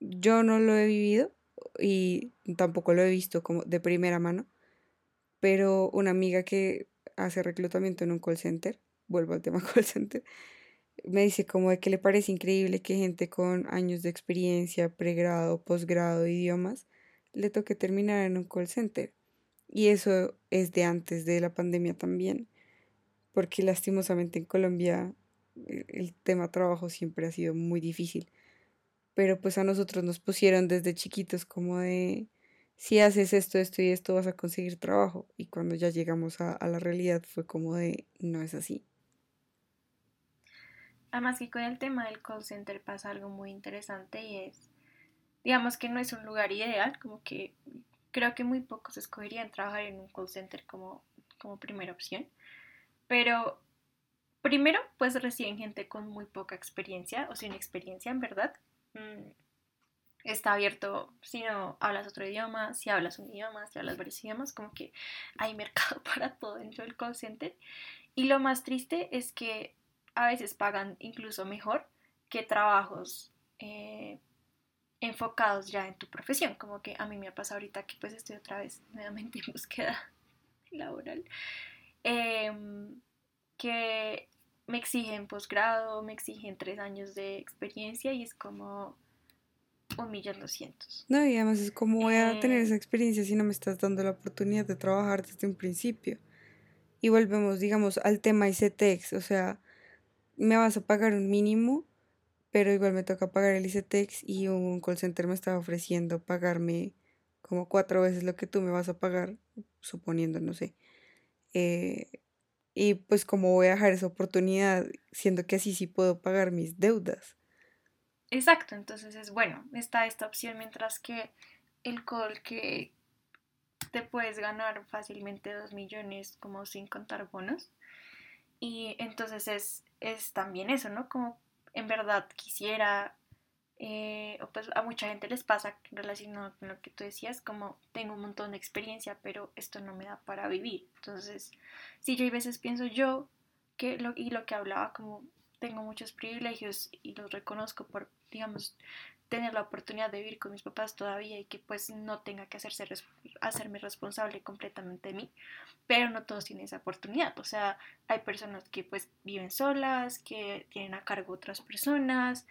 yo no lo he vivido y tampoco lo he visto como de primera mano, pero una amiga que hace reclutamiento en un call center, vuelvo al tema call center, me dice como de que le parece increíble que gente con años de experiencia, pregrado, posgrado, idiomas, le toque terminar en un call center. Y eso es de antes de la pandemia también, porque lastimosamente en Colombia el tema trabajo siempre ha sido muy difícil. Pero pues a nosotros nos pusieron desde chiquitos como de, si haces esto, esto y esto vas a conseguir trabajo. Y cuando ya llegamos a, a la realidad fue como de, no es así. Además que con el tema del call center pasa algo muy interesante y es, digamos que no es un lugar ideal, como que creo que muy pocos escogerían trabajar en un call center como, como primera opción, pero primero pues reciben gente con muy poca experiencia o sin experiencia en verdad. Mm, está abierto si no hablas otro idioma, si hablas un idioma, si hablas varios idiomas, como que hay mercado para todo dentro del call center. Y lo más triste es que a veces pagan incluso mejor que trabajos eh, enfocados ya en tu profesión, como que a mí me ha pasado ahorita que pues estoy otra vez nuevamente en búsqueda laboral, em, que me exigen posgrado, me exigen tres años de experiencia y es como un millón doscientos. No, y además es como voy a tener esa eh, experiencia si no me estás dando la oportunidad de trabajar desde un principio. Y volvemos, digamos, al tema ICTEX, o sea, me vas a pagar un mínimo, pero igual me toca pagar el ICETEX y un call center me estaba ofreciendo pagarme como cuatro veces lo que tú me vas a pagar, suponiendo, no sé. Eh, y pues como voy a dejar esa oportunidad, siendo que así sí puedo pagar mis deudas. Exacto, entonces es bueno, está esta opción mientras que el call que te puedes ganar fácilmente dos millones como sin contar bonos. Y entonces es es también eso, ¿no? Como en verdad quisiera, eh, pues a mucha gente les pasa relacionado con lo que tú decías, como tengo un montón de experiencia, pero esto no me da para vivir. Entonces, sí, yo a veces pienso yo que, lo, y lo que hablaba, como tengo muchos privilegios y los reconozco por, digamos, tener la oportunidad de vivir con mis papás todavía y que pues no tenga que hacerse, hacerme responsable completamente de mí, pero no todos tienen esa oportunidad, o sea, hay personas que pues viven solas, que tienen a cargo otras personas,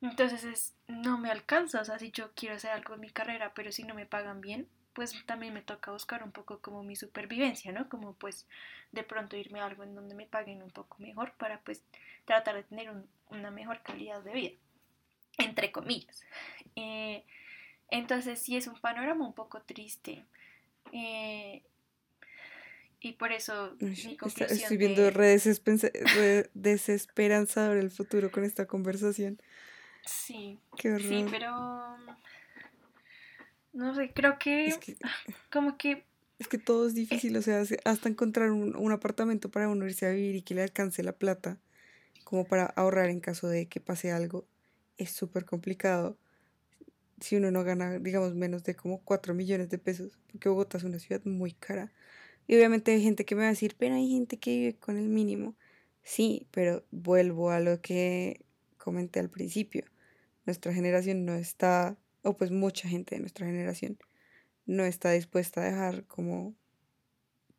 entonces es, no me alcanza, o sea, si yo quiero hacer algo en mi carrera, pero si no me pagan bien, pues también me toca buscar un poco como mi supervivencia, ¿no? Como pues de pronto irme a algo en donde me paguen un poco mejor para pues tratar de tener una mejor calidad de vida entre comillas. Eh, entonces sí es un panorama un poco triste. Eh, y por eso mi conclusión Estoy viendo de... desesperanzador el futuro con esta conversación. Sí. Sí, pero... No sé, creo que, como que... Es que todo es difícil, o sea, hasta encontrar un, un apartamento para uno irse a vivir y que le alcance la plata, como para ahorrar en caso de que pase algo, es súper complicado si uno no gana, digamos, menos de como 4 millones de pesos, porque Bogotá es una ciudad muy cara. Y obviamente hay gente que me va a decir, pero hay gente que vive con el mínimo. Sí, pero vuelvo a lo que comenté al principio. Nuestra generación no está, o pues mucha gente de nuestra generación, no está dispuesta a dejar como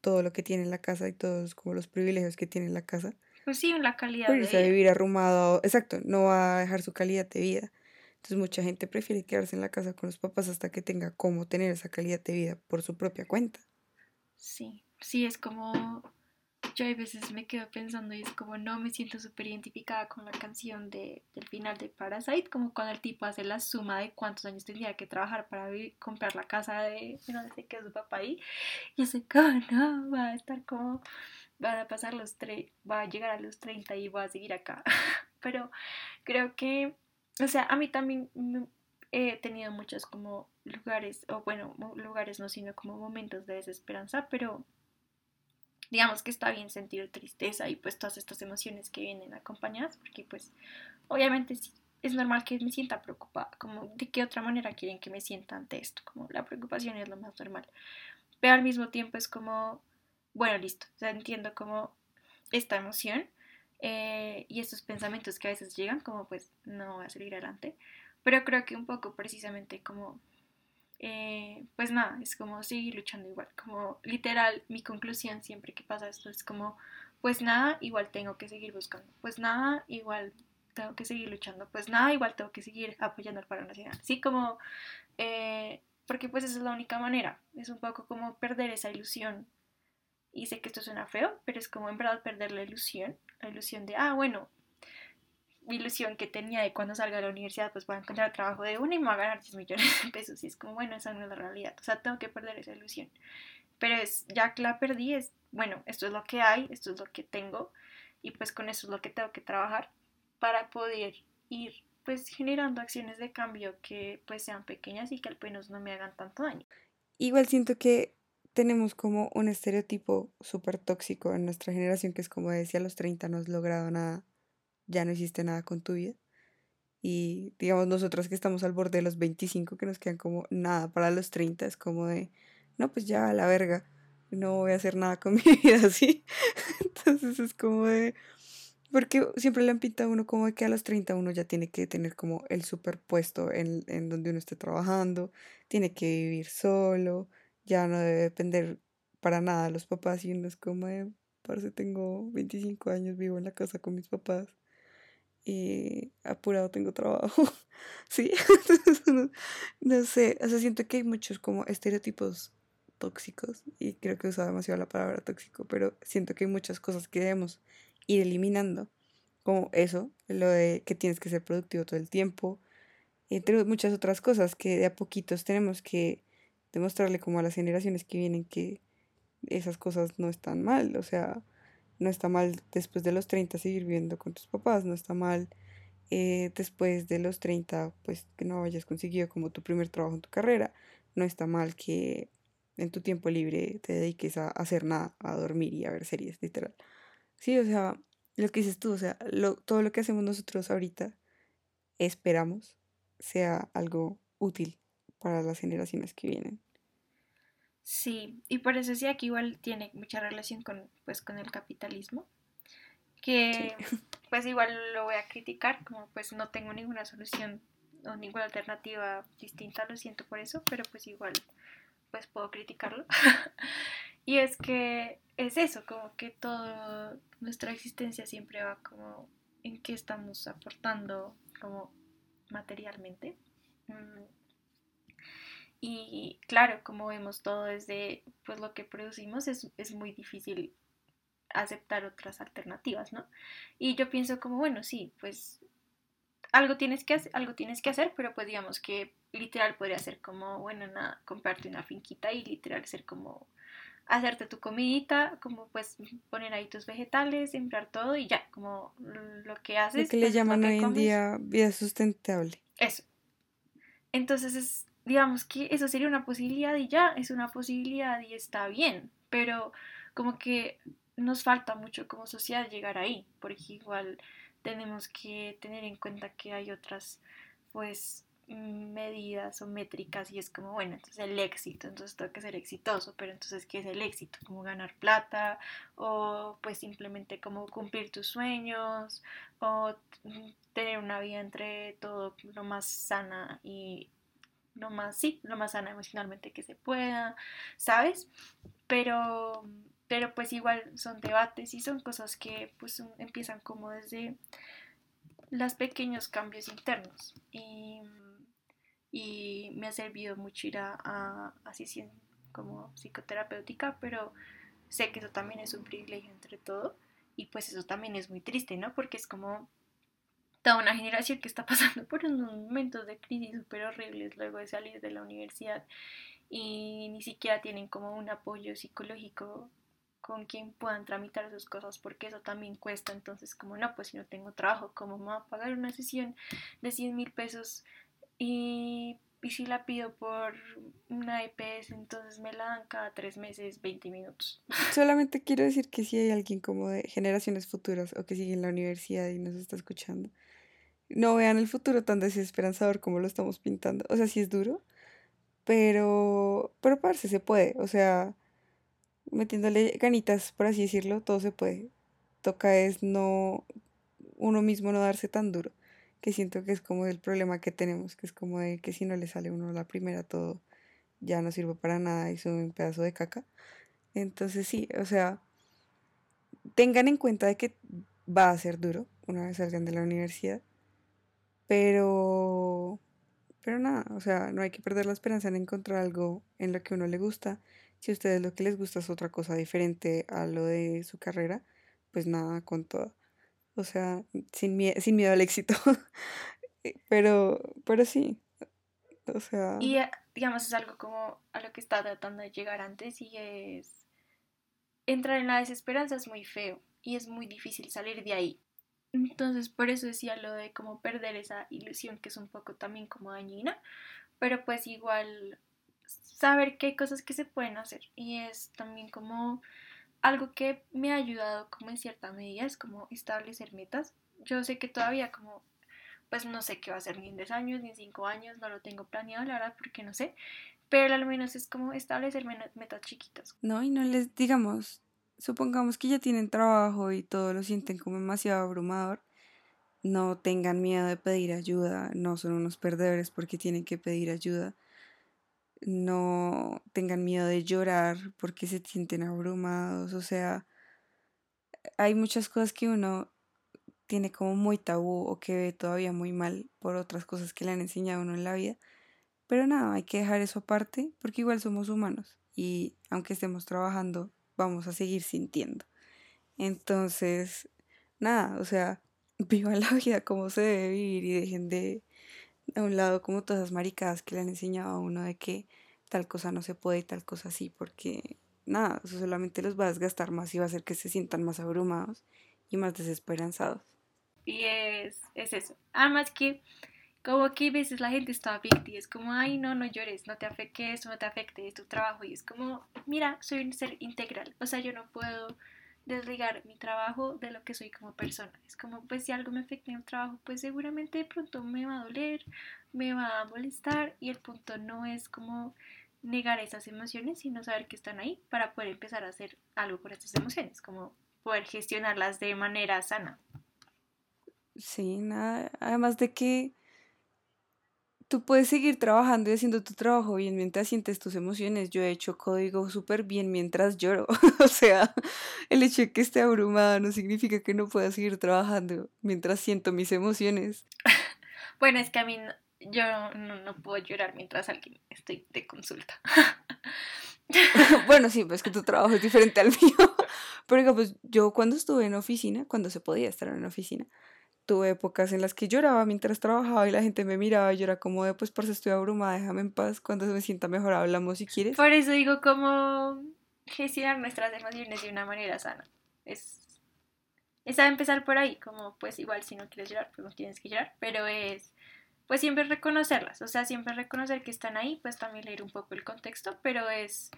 todo lo que tiene en la casa y todos como los privilegios que tiene en la casa pues sí, la calidad de vida. vivir arrumado, exacto, no va a dejar su calidad de vida. Entonces mucha gente prefiere quedarse en la casa con los papás hasta que tenga cómo tener esa calidad de vida por su propia cuenta. Sí, sí, es como yo a veces me quedo pensando y es como no me siento súper identificada con la canción de, del final de Parasite, como cuando el tipo hace la suma de cuántos años tendría que trabajar para comprar la casa de no sé qué es su papá ahí. Y ese como no, va a estar como van a pasar los tres, va a llegar a los 30 y voy a seguir acá. Pero creo que, o sea, a mí también he tenido muchos como lugares, o bueno, lugares no, sino como momentos de desesperanza, pero digamos que está bien sentir tristeza y pues todas estas emociones que vienen acompañadas, porque pues obviamente es normal que me sienta preocupada, como de qué otra manera quieren que me sienta ante esto, como la preocupación es lo más normal, pero al mismo tiempo es como bueno, listo, entiendo como esta emoción eh, y estos pensamientos que a veces llegan, como pues no voy a salir adelante, pero creo que un poco precisamente como, eh, pues nada, es como seguir luchando igual, como literal mi conclusión siempre que pasa esto es como, pues nada, igual tengo que seguir buscando, pues nada, igual tengo que seguir luchando, pues nada, igual tengo que seguir apoyando al paro nacional, sí, como, eh, porque pues esa es la única manera, es un poco como perder esa ilusión. Y sé que esto suena feo, pero es como en verdad perder la ilusión, la ilusión de, ah, bueno, ilusión que tenía de cuando salga de la universidad, pues voy a encontrar trabajo de uno y me voy a ganar 10 millones de pesos. Y es como, bueno, esa no es la realidad. O sea, tengo que perder esa ilusión. Pero es, ya que la perdí, es, bueno, esto es lo que hay, esto es lo que tengo. Y pues con eso es lo que tengo que trabajar para poder ir pues generando acciones de cambio que pues sean pequeñas y que al menos no me hagan tanto daño. Igual siento que tenemos como un estereotipo súper tóxico en nuestra generación que es como decía a los 30 no has logrado nada, ya no hiciste nada con tu vida. Y digamos nosotros que estamos al borde de los 25 que nos quedan como nada para los 30 es como de, no pues ya la verga, no voy a hacer nada con mi vida así. Entonces es como de, porque siempre le han pintado a uno como de que a los 30 uno ya tiene que tener como el superpuesto en, en donde uno esté trabajando, tiene que vivir solo, ya no debe depender para nada de los papás y uno es como de, parece tengo 25 años, vivo en la casa con mis papás y apurado tengo trabajo, sí, no, sé, o sea, siento que hay muchos como estereotipos tóxicos y creo que usa demasiado la palabra tóxico, pero siento que hay muchas cosas que debemos ir eliminando, como eso, lo de que tienes que ser productivo todo el tiempo, entre muchas otras cosas que de a poquitos tenemos que demostrarle como a las generaciones que vienen que esas cosas no están mal, o sea, no está mal después de los 30 seguir viviendo con tus papás, no está mal eh, después de los 30 pues que no hayas conseguido como tu primer trabajo en tu carrera, no está mal que en tu tiempo libre te dediques a hacer nada, a dormir y a ver series, literal. Sí, o sea, lo que dices tú, o sea, todo lo que hacemos nosotros ahorita esperamos sea algo útil para las generaciones que vienen. Sí, y por eso sí aquí igual tiene mucha relación con, pues, con el capitalismo, que pues igual lo voy a criticar, como pues no tengo ninguna solución o ninguna alternativa distinta, lo siento por eso, pero pues igual pues puedo criticarlo. y es que es eso, como que toda nuestra existencia siempre va como en qué estamos aportando como materialmente. Y claro, como vemos todo desde pues lo que producimos, es, es muy difícil aceptar otras alternativas, ¿no? Y yo pienso como, bueno, sí, pues algo tienes que hacer, algo tienes que hacer, pero pues digamos que literal podría ser como, bueno, nada, comprarte una finquita y literal ser como hacerte tu comidita, como pues poner ahí tus vegetales, sembrar todo y ya, como lo que haces. Lo que le llaman hoy en día vida sustentable. Eso. Entonces es, digamos que eso sería una posibilidad y ya, es una posibilidad y está bien, pero como que nos falta mucho como sociedad llegar ahí, porque igual tenemos que tener en cuenta que hay otras pues medidas o métricas y es como, bueno, entonces el éxito, entonces tengo que ser exitoso, pero entonces ¿qué es el éxito? Como ganar plata o pues simplemente como cumplir tus sueños o tener una vida entre todo lo más sana y lo más, sí, lo más sana emocionalmente que se pueda, ¿sabes? Pero pero pues igual son debates y son cosas que pues empiezan como desde los pequeños cambios internos y, y me ha servido mucho ir a, a, como psicoterapéutica pero sé que eso también es un privilegio entre todo y pues eso también es muy triste no porque es como una generación que está pasando por unos momentos de crisis súper horribles luego de salir de la universidad y ni siquiera tienen como un apoyo psicológico con quien puedan tramitar sus cosas, porque eso también cuesta. Entonces, como no, pues si no tengo trabajo, ¿cómo me voy a pagar una sesión de 100 mil pesos? Y, y, si la pido por una EPS, entonces me la dan cada tres meses 20 minutos. Solamente quiero decir que si hay alguien como de generaciones futuras o que sigue en la universidad y nos está escuchando, no vean el futuro tan desesperanzador como lo estamos pintando. O sea, sí es duro, pero, pero parce, se puede. O sea metiéndole ganitas, por así decirlo, todo se puede. Toca es no uno mismo no darse tan duro, que siento que es como el problema que tenemos, que es como de que si no le sale uno la primera todo ya no sirve para nada y es un pedazo de caca. Entonces sí, o sea, tengan en cuenta de que va a ser duro una vez salgan de la universidad, pero pero nada, o sea, no hay que perder la esperanza en encontrar algo en lo que uno le gusta. Si a ustedes lo que les gusta es otra cosa diferente a lo de su carrera, pues nada, con todo. O sea, sin, sin miedo al éxito. Eh, pero, pero sí. O sea. Y eh, digamos, es algo como a lo que está tratando de llegar antes y es. Entrar en la desesperanza es muy feo y es muy difícil salir de ahí. Entonces, por eso decía lo de como perder esa ilusión que es un poco también como dañina, pero pues igual saber que hay cosas que se pueden hacer y es también como algo que me ha ayudado como en cierta medida es como establecer metas. Yo sé que todavía como pues no sé qué va a ser ni en 10 años ni en 5 años, no lo tengo planeado la verdad porque no sé, pero al menos es como establecer metas chiquitas. No, y no les digamos, supongamos que ya tienen trabajo y todo lo sienten como demasiado abrumador, no tengan miedo de pedir ayuda, no son unos perdedores porque tienen que pedir ayuda, no tengan miedo de llorar porque se sienten abrumados, o sea, hay muchas cosas que uno tiene como muy tabú o que ve todavía muy mal por otras cosas que le han enseñado a uno en la vida. Pero nada, hay que dejar eso aparte porque igual somos humanos y aunque estemos trabajando vamos a seguir sintiendo. Entonces, nada, o sea, vivan la vida como se debe vivir y dejen de a un lado como todas las maricadas que le han enseñado a uno de que tal cosa no se puede y tal cosa sí, porque nada, eso solamente los va a desgastar más y va a hacer que se sientan más abrumados y más desesperanzados. Y es, es eso. Además que como que a veces la gente está víctima, es como, ay, no, no llores, no te afecte esto, no te afecte tu trabajo. Y es como, mira, soy un ser integral. O sea, yo no puedo desligar mi trabajo de lo que soy como persona. Es como, pues si algo me afecta en el trabajo, pues seguramente de pronto me va a doler, me va a molestar. Y el punto no es como negar esas emociones, sino saber que están ahí para poder empezar a hacer algo con estas emociones, como poder gestionarlas de manera sana. Sí, nada, además de que tú puedes seguir trabajando y haciendo tu trabajo bien mientras sientes tus emociones. Yo he hecho código súper bien mientras lloro. o sea, el hecho de que esté abrumada no significa que no pueda seguir trabajando mientras siento mis emociones. bueno, es que a mí yo no, puedo llorar mientras alguien estoy de consulta. bueno, sí, pues que tu trabajo es diferente al mío. Pero pues yo cuando estuve en oficina, cuando se podía estar en oficina, tuve épocas en las que lloraba mientras trabajaba y la gente me miraba y yo era como de, pues por eso estoy abrumada, déjame en paz, cuando me sienta mejor hablamos si quieres. Por eso digo como gestionar nuestras emociones de una manera sana. Es, es a empezar por ahí, como pues igual si no quieres llorar, pues no tienes que llorar, pero es pues siempre reconocerlas, o sea, siempre reconocer que están ahí, pues también leer un poco el contexto, pero es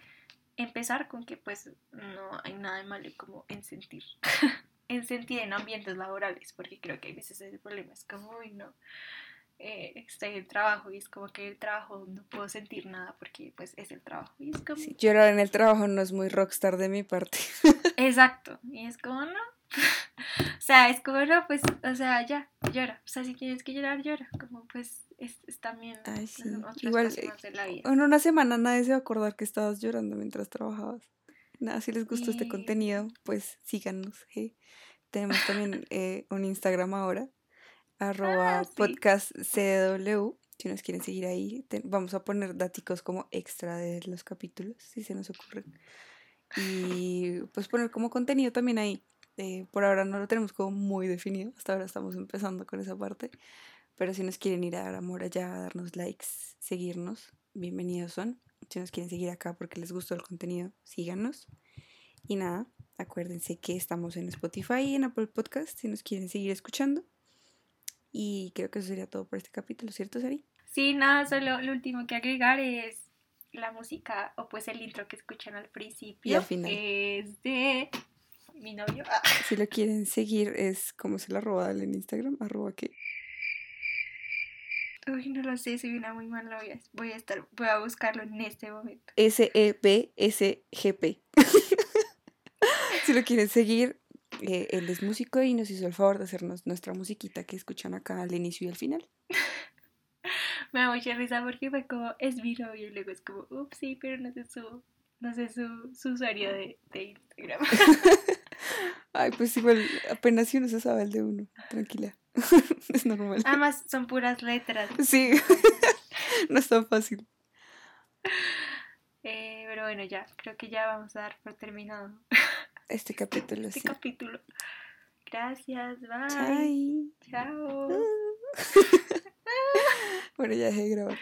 empezar con que pues no hay nada de malo como en sentir. en sentir en ambientes laborales, porque creo que hay veces el problema es como, uy, no, eh, estoy en trabajo y es como que el trabajo no puedo sentir nada porque pues es el trabajo. Y es como... llorar en el trabajo no es muy rockstar de mi parte. Exacto, y es como, no. o sea, es como, no, pues, o sea, ya, llora. O sea, si tienes que llorar, llora. Como pues es, también Ay, sí. Igual, de la vida. En una semana nadie se va a acordar que estabas llorando mientras trabajabas. Nada, si les gustó este contenido, pues síganos. Tenemos también eh, un Instagram ahora, arroba ah, podcast CW. Si nos quieren seguir ahí, vamos a poner datos como extra de los capítulos, si se nos ocurren. Y pues poner como contenido también ahí. Eh, por ahora no lo tenemos como muy definido, hasta ahora estamos empezando con esa parte. Pero si nos quieren ir a dar amor allá, a darnos likes, seguirnos, bienvenidos son. Si nos quieren seguir acá porque les gustó el contenido, síganos. Y nada, acuérdense que estamos en Spotify y en Apple Podcast si nos quieren seguir escuchando. Y creo que eso sería todo por este capítulo, ¿cierto, Sari? Sí, nada, solo lo último que agregar es la música o pues el intro que escuchan al principio. Y al final. Es de mi novio. Ah. Si lo quieren seguir es como se la roba en Instagram, arroba que Uy, no lo sé, soy una muy mala novia. Voy a estar, voy a buscarlo en este momento. S-E-B-S-G-P. si lo quieren seguir, eh, él es músico y nos hizo el favor de hacernos nuestra musiquita que escuchan acá al inicio y al final. Me da mucha risa porque fue como, es mi novio, y luego es como, ups, sí, pero no sé su, no sé su, su usuario de, de Instagram. Ay, pues igual, apenas si uno se sabe el de uno, tranquila. es normal. Además, son puras letras. Sí, no es tan fácil. Eh, pero bueno, ya, creo que ya vamos a dar por terminado Este capítulo, este sí. capítulo. Gracias, bye. Chai. Chao. Bueno, ya dejé de grabar.